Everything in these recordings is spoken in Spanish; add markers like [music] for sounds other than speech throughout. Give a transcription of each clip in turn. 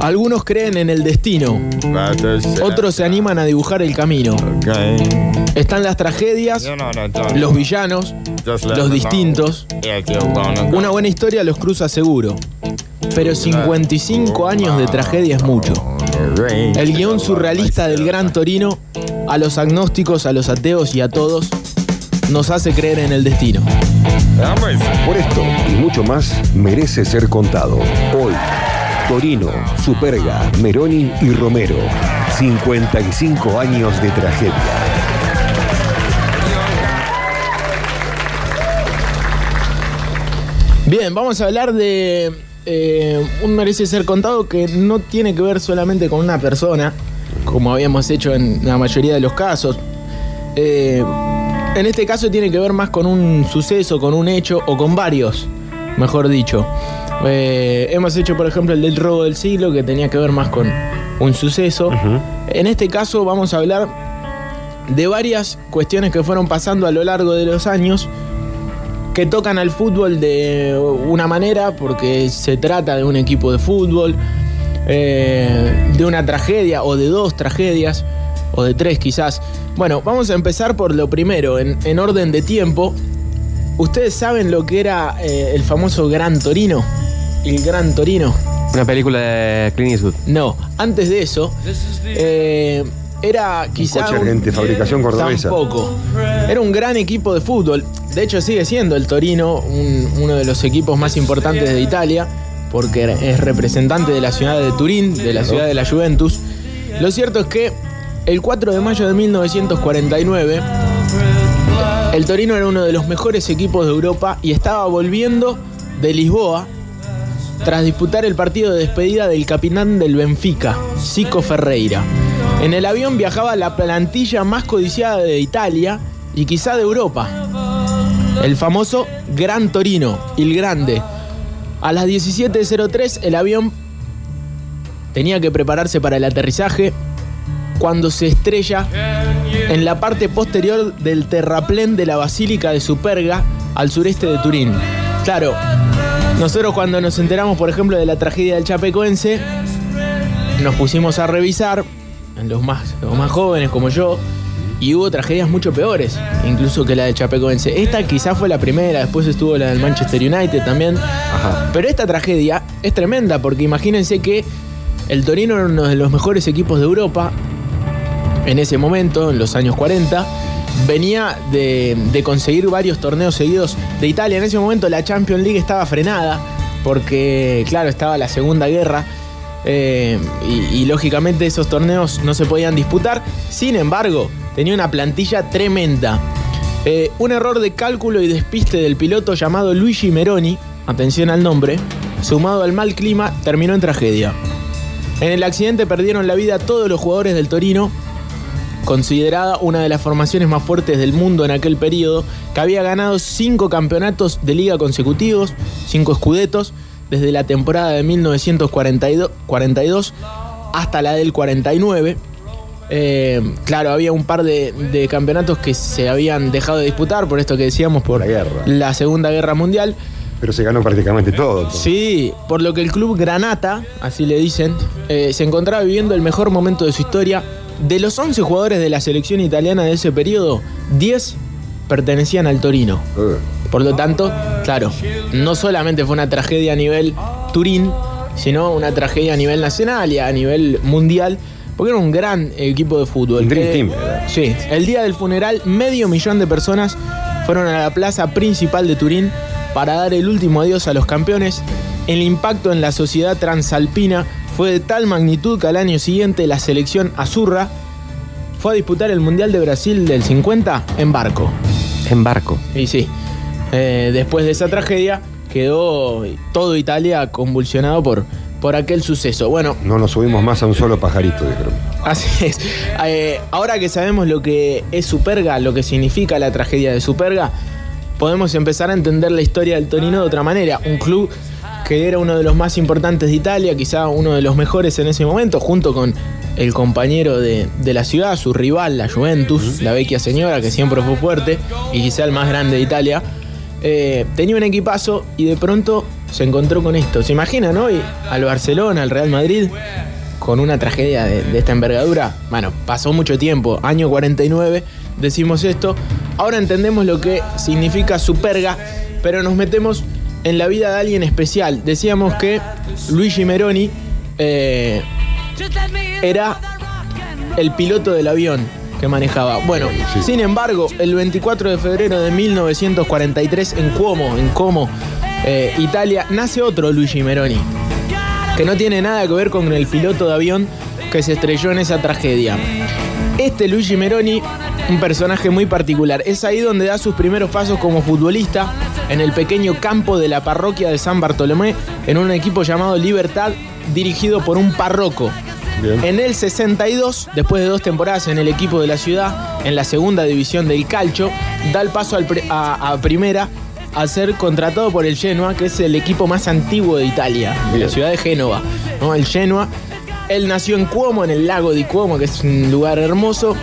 Algunos creen en el destino, otros se animan a dibujar el camino. Están las tragedias, los villanos, los distintos. Una buena historia los cruza seguro. Pero 55 años de tragedia es mucho. El guion surrealista del Gran Torino, a los agnósticos, a los ateos y a todos, nos hace creer en el destino. Por esto y mucho más merece ser contado. Hoy, Torino, Superga, Meroni y Romero. 55 años de tragedia. Bien, vamos a hablar de eh, un merece ser contado que no tiene que ver solamente con una persona, como habíamos hecho en la mayoría de los casos. Eh, en este caso tiene que ver más con un suceso, con un hecho o con varios, mejor dicho. Eh, hemos hecho, por ejemplo, el del robo del siglo, que tenía que ver más con un suceso. En este caso vamos a hablar de varias cuestiones que fueron pasando a lo largo de los años que tocan al fútbol de una manera, porque se trata de un equipo de fútbol, eh, de una tragedia o de dos tragedias, o de tres quizás. Bueno, vamos a empezar por lo primero, en, en orden de tiempo. ¿Ustedes saben lo que era eh, el famoso Gran Torino? El Gran Torino. Una película de Clint Eastwood. No, antes de eso, eh, era quizá. coche de fabricación cordobesa. Tampoco. Era un gran equipo de fútbol. De hecho, sigue siendo el Torino un- uno de los equipos más importantes de Italia, porque es representante de la ciudad de Turín, de la ciudad de la Juventus. Lo cierto es que el 4 de mayo de 1949, el Torino era uno de los mejores equipos de Europa y estaba volviendo de Lisboa tras disputar el partido de despedida del capitán del Benfica, Zico Ferreira. En el avión viajaba la plantilla más codiciada de Italia y quizá de Europa. El famoso Gran Torino, el Grande. A las 17.03 el avión tenía que prepararse para el aterrizaje cuando se estrella en la parte posterior del terraplén de la Basílica de Superga al sureste de Turín. Claro, nosotros cuando nos enteramos, por ejemplo, de la tragedia del Chapecoense, nos pusimos a revisar, los más, los más jóvenes como yo, y hubo tragedias mucho peores, incluso que la del Chapecoense. Esta quizás fue la primera, después estuvo la del Manchester United también. Pero esta tragedia es tremenda, porque imagínense que el Torino era uno de los mejores equipos de Europa en ese momento, en los años 40. Venía de, de conseguir varios torneos seguidos de Italia. En ese momento la Champions League estaba frenada porque, claro, estaba la Segunda Guerra eh, y, lógicamente esos torneos no se podían disputar. Sin embargo, tenía una plantilla tremenda. Eh, un error de cálculo y despiste del piloto llamado Luigi Meroni, atención al nombre, sumado al mal clima, terminó en tragedia. En el accidente perdieron la vida todos los jugadores del Torino, considerada una de las formaciones más fuertes del mundo en aquel periodo, que había ganado cinco campeonatos de liga consecutivos, cinco escudetos, desde la temporada de 1942 42 hasta la del 49. Eh, claro, había un par de, de, campeonatos que se habían dejado de disputar, por esto que decíamos, por la, guerra. la Segunda Guerra Mundial. Pero se ganó prácticamente todo. todo. Sí, por lo que el club Granata, así le dicen, eh, se encontraba viviendo el mejor momento de su historia. De los 11 jugadores de la selección italiana de ese periodo, 10 pertenecían al Torino. Uh. Por lo tanto, claro, no solamente fue una tragedia a nivel Turín, sino una tragedia a nivel nacional y a nivel mundial, porque era un gran equipo de fútbol. Un dream Eh, team. Sí, el día del funeral, medio millón de personas fueron a la plaza principal de Turín para dar el último adiós a los campeones. El impacto en la sociedad transalpina fue de tal magnitud que al año siguiente la selección azurra fue a disputar el Mundial de Brasil del 50 en barco. En barco. Y sí, eh, después de esa tragedia quedó todo Italia convulsionado por, por aquel suceso. Bueno, No nos subimos más a un solo pajarito, dijeron. Así es. Eh, ahora que sabemos lo que es Superga, lo que significa la tragedia de Superga, podemos empezar a entender la historia del Torino de otra manera. Un club que era uno de los más importantes de Italia, quizá uno de los mejores en ese momento, junto con el compañero de, de la ciudad, su rival, la Juventus, la vecchia señora, que siempre fue fuerte y quizá el más grande de Italia. Eh, tenía un equipazo y de pronto se encontró con esto. ¿Se imaginan hoy al Barcelona, al Real Madrid, con una tragedia de, esta envergadura? Bueno, pasó mucho tiempo, año 49, decimos esto. Ahora entendemos lo que significa superga, pero nos metemos en la vida de alguien especial. Decíamos que Luigi Meroni eh, era el piloto del avión que manejaba. Bueno, sin embargo, el 24 de febrero de 1943 en Como, en Como, eh, Italia, nace otro Luigi Meroni, que no tiene nada que ver con el piloto de avión que se estrelló en esa tragedia. Este Luigi Meroni, un personaje muy particular, es ahí donde da sus primeros pasos como futbolista en el pequeño campo de la parroquia de San Bartolomé, en un equipo llamado Libertad, dirigido por un párroco. Bien. En el 62, después de dos temporadas en el equipo de la ciudad, en la segunda división del calcio, da el paso al a, a primera a ser contratado por el Genoa, que es el equipo más antiguo de Italia, la ciudad de Génova. ¿no? El Genoa. Él nació en Cuomo, en el lago de Cuomo, que es un lugar hermoso,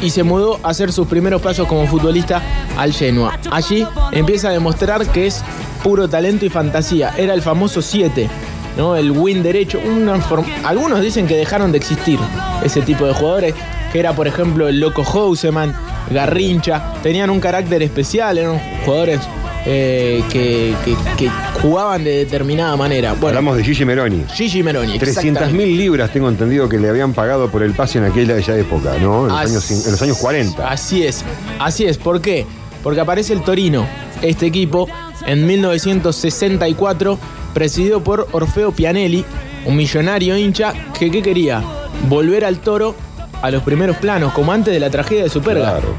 y se mudó a hacer sus primeros pasos como futbolista al Genoa. Allí empieza a demostrar que es puro talento y fantasía. Era el famoso 7, ¿no? El win derecho. Una Algunos dicen que dejaron de existir ese tipo de jugadores, que era por ejemplo el Loco Houseman, Garrincha. Tenían un carácter especial, eran jugadores eh, que, que- que jugaban de determinada manera. Bueno, Hablamos de Gigi Meroni. Gigi Meroni. 300 exactamente. mil libras tengo entendido que le habían pagado por el pase en aquella época, ¿no? En los, Así- años, en los años 40. Así es, así es. ¿Por qué? Porque aparece el Torino, este equipo, en 1964, presidido por Orfeo Pianelli, un millonario hincha que ¿qué quería? Volver al toro a los primeros planos, como antes de la tragedia de Superga. Claro.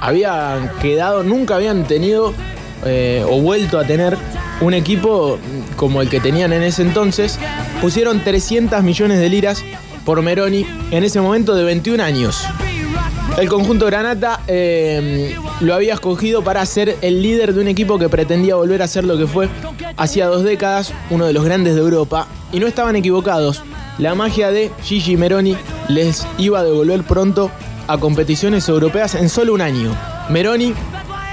Habían quedado, nunca habían tenido eh, o vuelto a tener un equipo como el que tenían en ese entonces. Pusieron 300 millones de liras por Meroni en ese momento de 21 años. El conjunto Granata eh, lo había escogido para ser el líder de un equipo que pretendía volver a ser lo que fue hacía dos décadas, uno de los grandes de Europa. Y no estaban equivocados. La magia de Gigi Meroni les iba a devolver pronto a competiciones europeas en solo un año. Meroni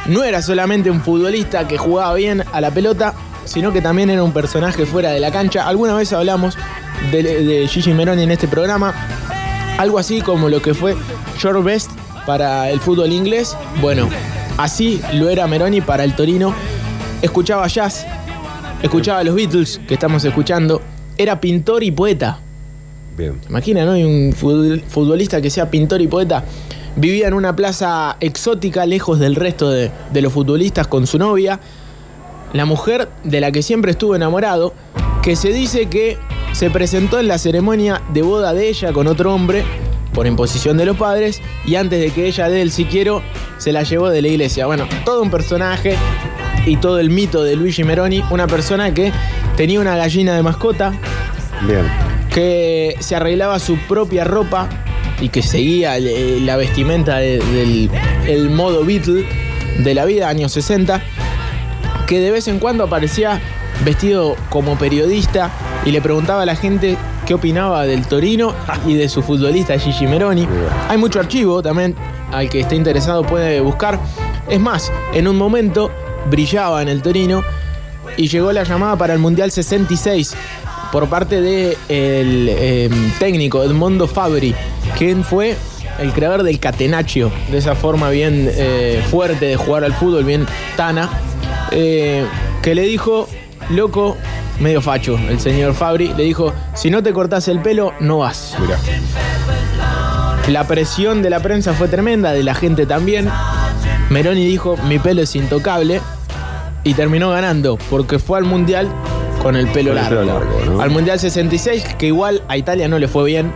no era solamente un futbolista que jugaba bien a la pelota, sino que también era un personaje fuera de la cancha. Alguna vez hablamos de, de Gigi Meroni en este programa. Algo así como lo que fue George Best para el fútbol inglés. Bueno, así lo era Meroni para el Torino. Escuchaba jazz, escuchaba a los Beatles que estamos escuchando. Era pintor y poeta. Bien. Imagina, ¿no? Un fut- futbolista que sea pintor y poeta. Vivía en una plaza exótica, lejos del resto de, de los futbolistas, con su novia. La mujer de la que siempre estuvo enamorado, que se dice que se presentó en la ceremonia de boda de ella con otro hombre, por imposición de los padres, y antes de que ella dé el si quiero, se la llevó de la iglesia. Bueno, todo un personaje y todo el mito de Luigi Meroni, una persona que tenía una gallina de mascota, Bien. que se arreglaba su propia ropa y que seguía eh, la vestimenta de- del el modo Beatle de la vida, años 60, que de vez en cuando aparecía vestido como periodista y le preguntaba a la gente qué opinaba del Torino y de su futbolista Gigi Meroni. Hay mucho archivo también, al que esté interesado puede buscar. Es más, en un momento brillaba en el Torino y llegó la llamada para el Mundial 66 por parte del técnico Edmondo Fabri, quien fue el creador del catenaccio, de esa forma bien eh, fuerte de jugar al fútbol, bien tana, eh, que le dijo, loco, medio facho, el señor Fabri, le dijo, si no te cortás el pelo, no vas. Mirá. La presión de la prensa fue tremenda, de la gente también. Meroni dijo, mi pelo es intocable. Y terminó ganando, porque fue al Mundial con el pelo Con el largo. pelo largo, ¿no? Al Mundial 66, que igual a Italia no le fue bien.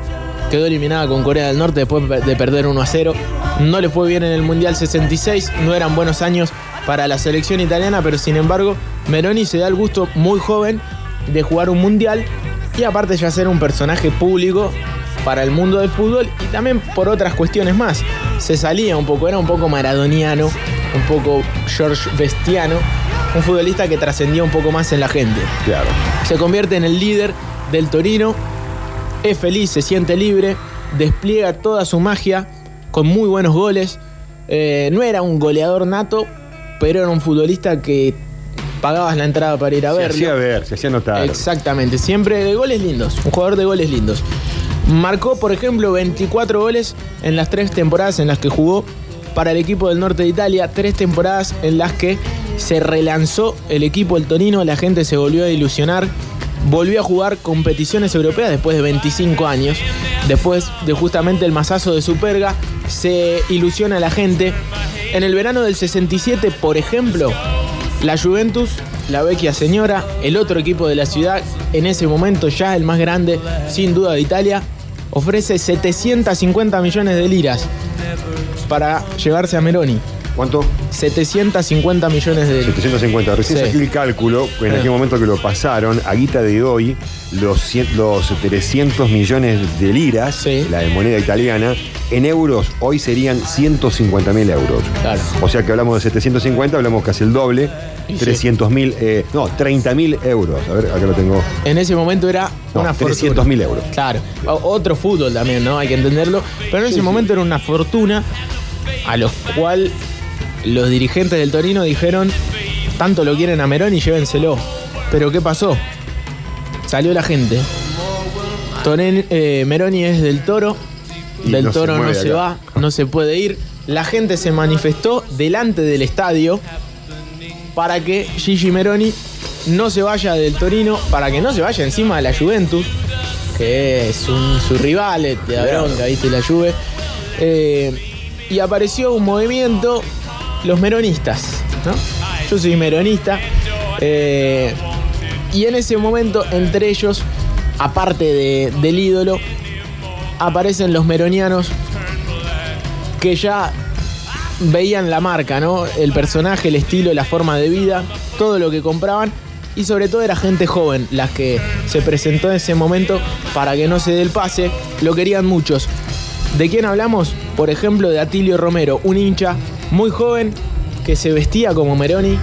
Quedó eliminada con Corea del Norte después de perder 1 a 0. No le fue bien en el Mundial 66. No eran buenos años para la selección italiana, pero sin embargo, Meroni se da el gusto muy joven de jugar un Mundial y aparte ya ser un personaje público para el mundo del fútbol y también por otras cuestiones más. Se salía un poco, era un poco maradoniano, un poco George Bestiano, un futbolista que trascendía un poco más en la gente. Claro. Se convierte en el líder del Torino, es feliz, se siente libre, despliega toda su magia con muy buenos goles. Eh, no era un goleador nato, pero era un futbolista que pagabas la entrada para ir a Se verlo. hacía ver, se hacía notar. Exactamente, siempre de goles lindos, un jugador de goles lindos. Marcó, por ejemplo, 24 goles en las tres temporadas en las que jugó para el equipo del norte de Italia, tres temporadas en las que se relanzó el equipo el Torino, la gente se volvió a ilusionar, volvió a jugar competiciones europeas después de 25 años, después de justamente el masazo de Superga, se ilusiona la gente. En el verano del 67, por ejemplo, la Juventus, la vecchia señora, el otro equipo de la ciudad, en ese momento ya el más grande, sin duda de Italia, ofrece 750 millones de liras para llevarse a Meroni. ¿Cuánto? 750 millones de liras. 750. Recién Sí. saqué el cálculo, en Ah. aquel momento que lo pasaron, a guita de hoy, los, cien- los 300 millones de liras, Sí. la de moneda italiana, en euros hoy serían 150 mil euros. Claro. O sea que hablamos de 750, hablamos casi el doble, Y sí. 300 mil, eh, no, 30 mil euros. A ver, acá lo tengo. En ese momento era No, una fortuna. 300.000 euros. Claro. Otro fútbol también, ¿no? Hay que entenderlo. Pero en ese momento era una fortuna a los cual los dirigentes del Torino dijeron, tanto lo quieren a Meroni, llévenselo. Pero ¿qué pasó? Salió la gente. Eh, Meroni es del Toro. Y del no se Toro no se acá. va, no se puede ir. La gente se manifestó delante del estadio para que Gigi Meroni no se vaya del Torino, para que no se vaya encima de la Juventus, que es un, su rival, eh, te da bronca, viste, la Juve. Eh, y apareció un movimiento, los meronistas, ¿no? Yo soy meronista. eh, y en ese momento, entre ellos, aparte de- del ídolo, aparecen los meronianos que ya veían la marca, ¿no? El personaje, el estilo, la forma de vida, todo lo que compraban. Y sobre todo era gente joven, las que se presentó en ese momento para que no se dé el pase. Lo querían muchos. ¿De quién hablamos? Por ejemplo, de Atilio Romero, un hincha muy joven que se vestía como Meroni,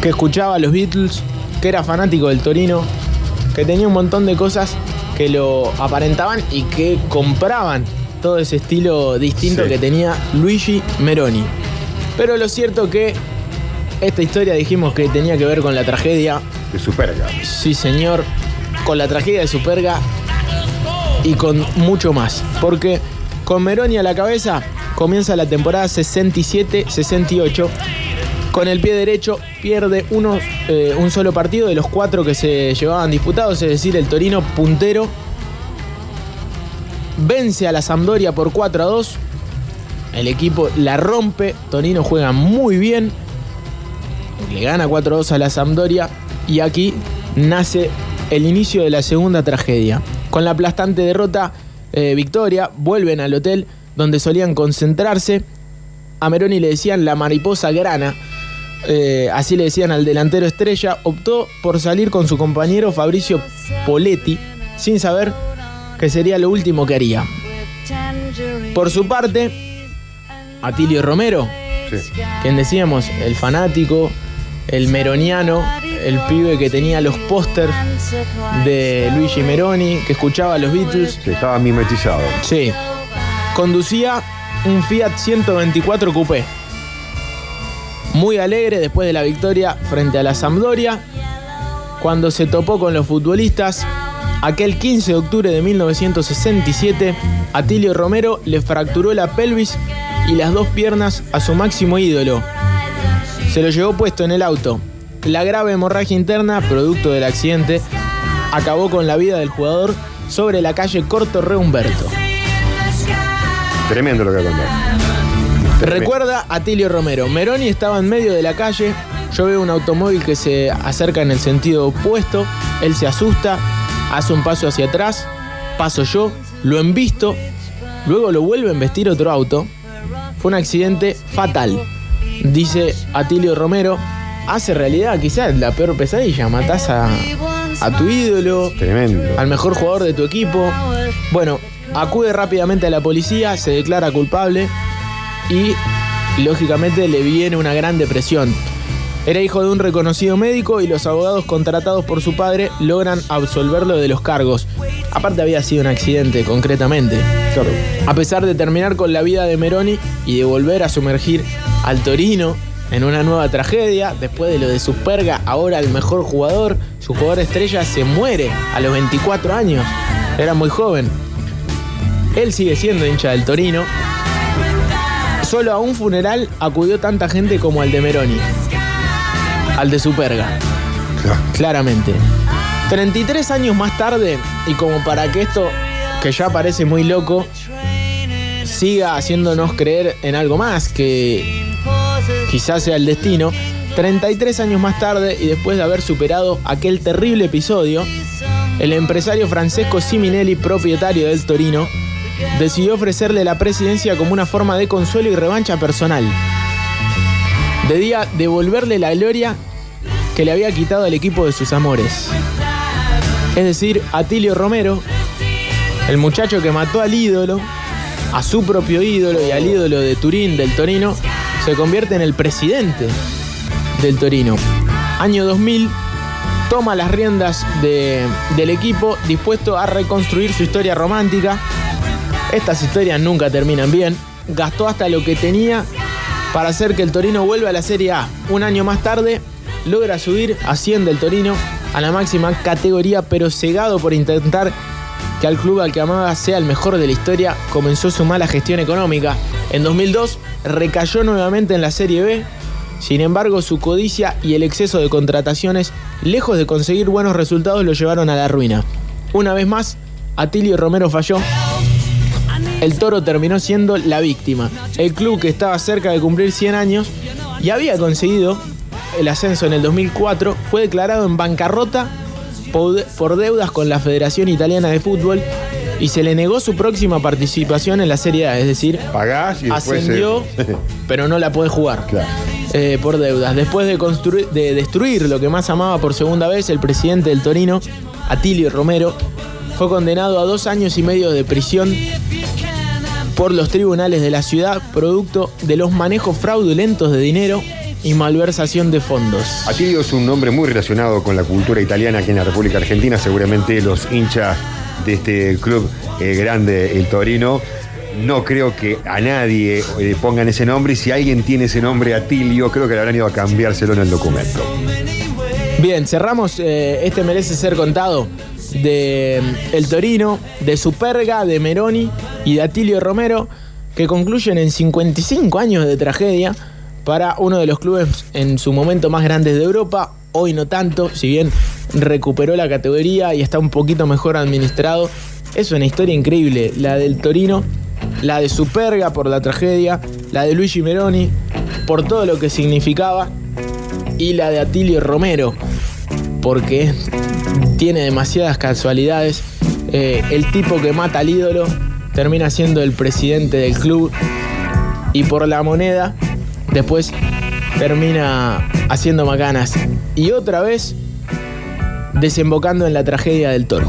que escuchaba a los Beatles, que era fanático del Torino, que tenía un montón de cosas que lo aparentaban y que compraban todo ese estilo distinto Sí. que tenía Luigi Meroni. Pero lo cierto que esta historia dijimos que tenía que ver con la tragedia, De Superga. sí señor, con la tragedia de Superga y con mucho más. Porque con Meroni a la cabeza comienza la temporada 67-68. Con el pie derecho pierde unos, eh, un solo partido de los cuatro que se llevaban disputados, es decir, el Torino puntero. Vence a la Sampdoria por 4 a 2. El equipo la rompe. Torino juega muy bien. Le gana 4 a 2 a la Sampdoria. Y aquí nace el inicio de la segunda tragedia. Con la aplastante derrota, eh, victoria, vuelven al hotel donde solían concentrarse. A Meroni le decían la mariposa grana. eh, así le decían al delantero estrella. Optó por salir con su compañero Fabricio Poletti sin saber que sería lo último que haría. Por su parte, Atilio Romero, Sí. quien decíamos, el fanático, el meroniano, el pibe que tenía los pósters de Luigi Meroni, que escuchaba a los Beatles. Que estaba mimetizado. Sí. Conducía un Fiat 124 Coupé. Muy alegre después de la victoria frente a la Sampdoria. Cuando se topó con los futbolistas, aquel 15 de octubre de 1967, Atilio Romero le fracturó la pelvis y las dos piernas a su máximo ídolo. Se lo llevó puesto en el auto. La grave hemorragia interna, producto del accidente, acabó con la vida del jugador sobre la calle Corto Re Humberto. Tremendo lo que voy a contar. Tremendo. Recuerda a Tilio Romero. Meroni estaba en medio de la calle. Yo veo un automóvil que se acerca en el sentido opuesto. Él se asusta, hace un paso hacia atrás. Paso yo, lo embisto. Luego lo vuelve a embestir otro auto. Fue un accidente fatal. Dice Atilio Romero. Hace realidad quizás la peor pesadilla. Matás a, a tu ídolo, Tremendo. al mejor jugador de tu equipo. Bueno, acude rápidamente a la policía, se declara culpable y lógicamente le viene una gran depresión. Era hijo de un reconocido médico y los abogados contratados por su padre logran absolverlo de los cargos. Aparte había sido un accidente, concretamente. Claro. A pesar de terminar con la vida de Meroni y de volver a sumergir al Torino en una nueva tragedia, después de lo de Superga, ahora el mejor jugador, su jugador estrella se muere a los 24 años. Era muy joven. Él sigue siendo hincha del Torino. Solo a un funeral acudió tanta gente como al de Meroni. Al de Superga. Claro. Claramente. 33 años más tarde, y como para que esto, que ya parece muy loco, siga haciéndonos creer en algo más, que quizás sea el destino, 33 años más tarde y después de haber superado aquel terrible episodio, el empresario Francesco Siminelli, propietario del Torino, decidió ofrecerle la presidencia como una forma de consuelo y revancha personal. Debía devolverle la gloria que le había quitado al equipo de sus amores. Es decir, Atilio Romero, el muchacho que mató al ídolo, a su propio ídolo y al ídolo de Turín, del Torino, se convierte en el presidente del Torino. Año 2000, toma las riendas de- del equipo dispuesto a reconstruir su historia romántica. Estas historias nunca terminan bien. Gastó hasta lo que tenía para hacer que el Torino vuelva a la Serie A. Un año más tarde, logra subir, asciende el Torino a la máxima categoría, pero cegado por intentar que al club al que amaba sea el mejor de la historia, comenzó su mala gestión económica. En 2002 recayó nuevamente en la Serie B. Sin embargo, su codicia y el exceso de contrataciones, lejos de conseguir buenos resultados, lo llevaron a la ruina. Una vez más, Atilio Romero falló. El toro terminó siendo la víctima. El club que estaba cerca de cumplir 100 años y había conseguido el ascenso en el 2004 fue declarado en bancarrota por deudas con la Federación Italiana de Fútbol y se le negó su próxima participación en la Serie A, es decir, Pagás y después. ascendió, [laughs] pero no la puede jugar claro. eh, por deudas. Después de, construir, de destruir lo que más amaba por segunda vez, el presidente del Torino, Atilio Romero, fue condenado a dos años y medio de prisión por los tribunales de la ciudad, producto de los manejos fraudulentos de dinero y malversación de fondos. Atilio es un nombre muy relacionado con la cultura italiana aquí en la República Argentina. Seguramente los hinchas de este club eh, grande, el Torino, no creo que a nadie eh, pongan ese nombre. Y si alguien tiene ese nombre, Atilio, creo que le habrán ido a cambiárselo en el documento. Bien, cerramos eh, este merece ser contado de mm, El Torino, de Superga, de Meroni y de Atilio Romero, que concluyen en 55 años de tragedia para uno de los clubes en su momento más grandes de Europa. Hoy no tanto, si bien recuperó la categoría y está un poquito mejor administrado. Es una historia increíble, la del Torino, la de Superga por la tragedia, la de Luigi Meroni por todo lo que significaba y la de Atilio Romero, porque tiene demasiadas casualidades. Eh, el tipo que mata al ídolo termina siendo el presidente del club y por la moneda después termina haciendo macanas y otra vez desembocando en la tragedia del toro.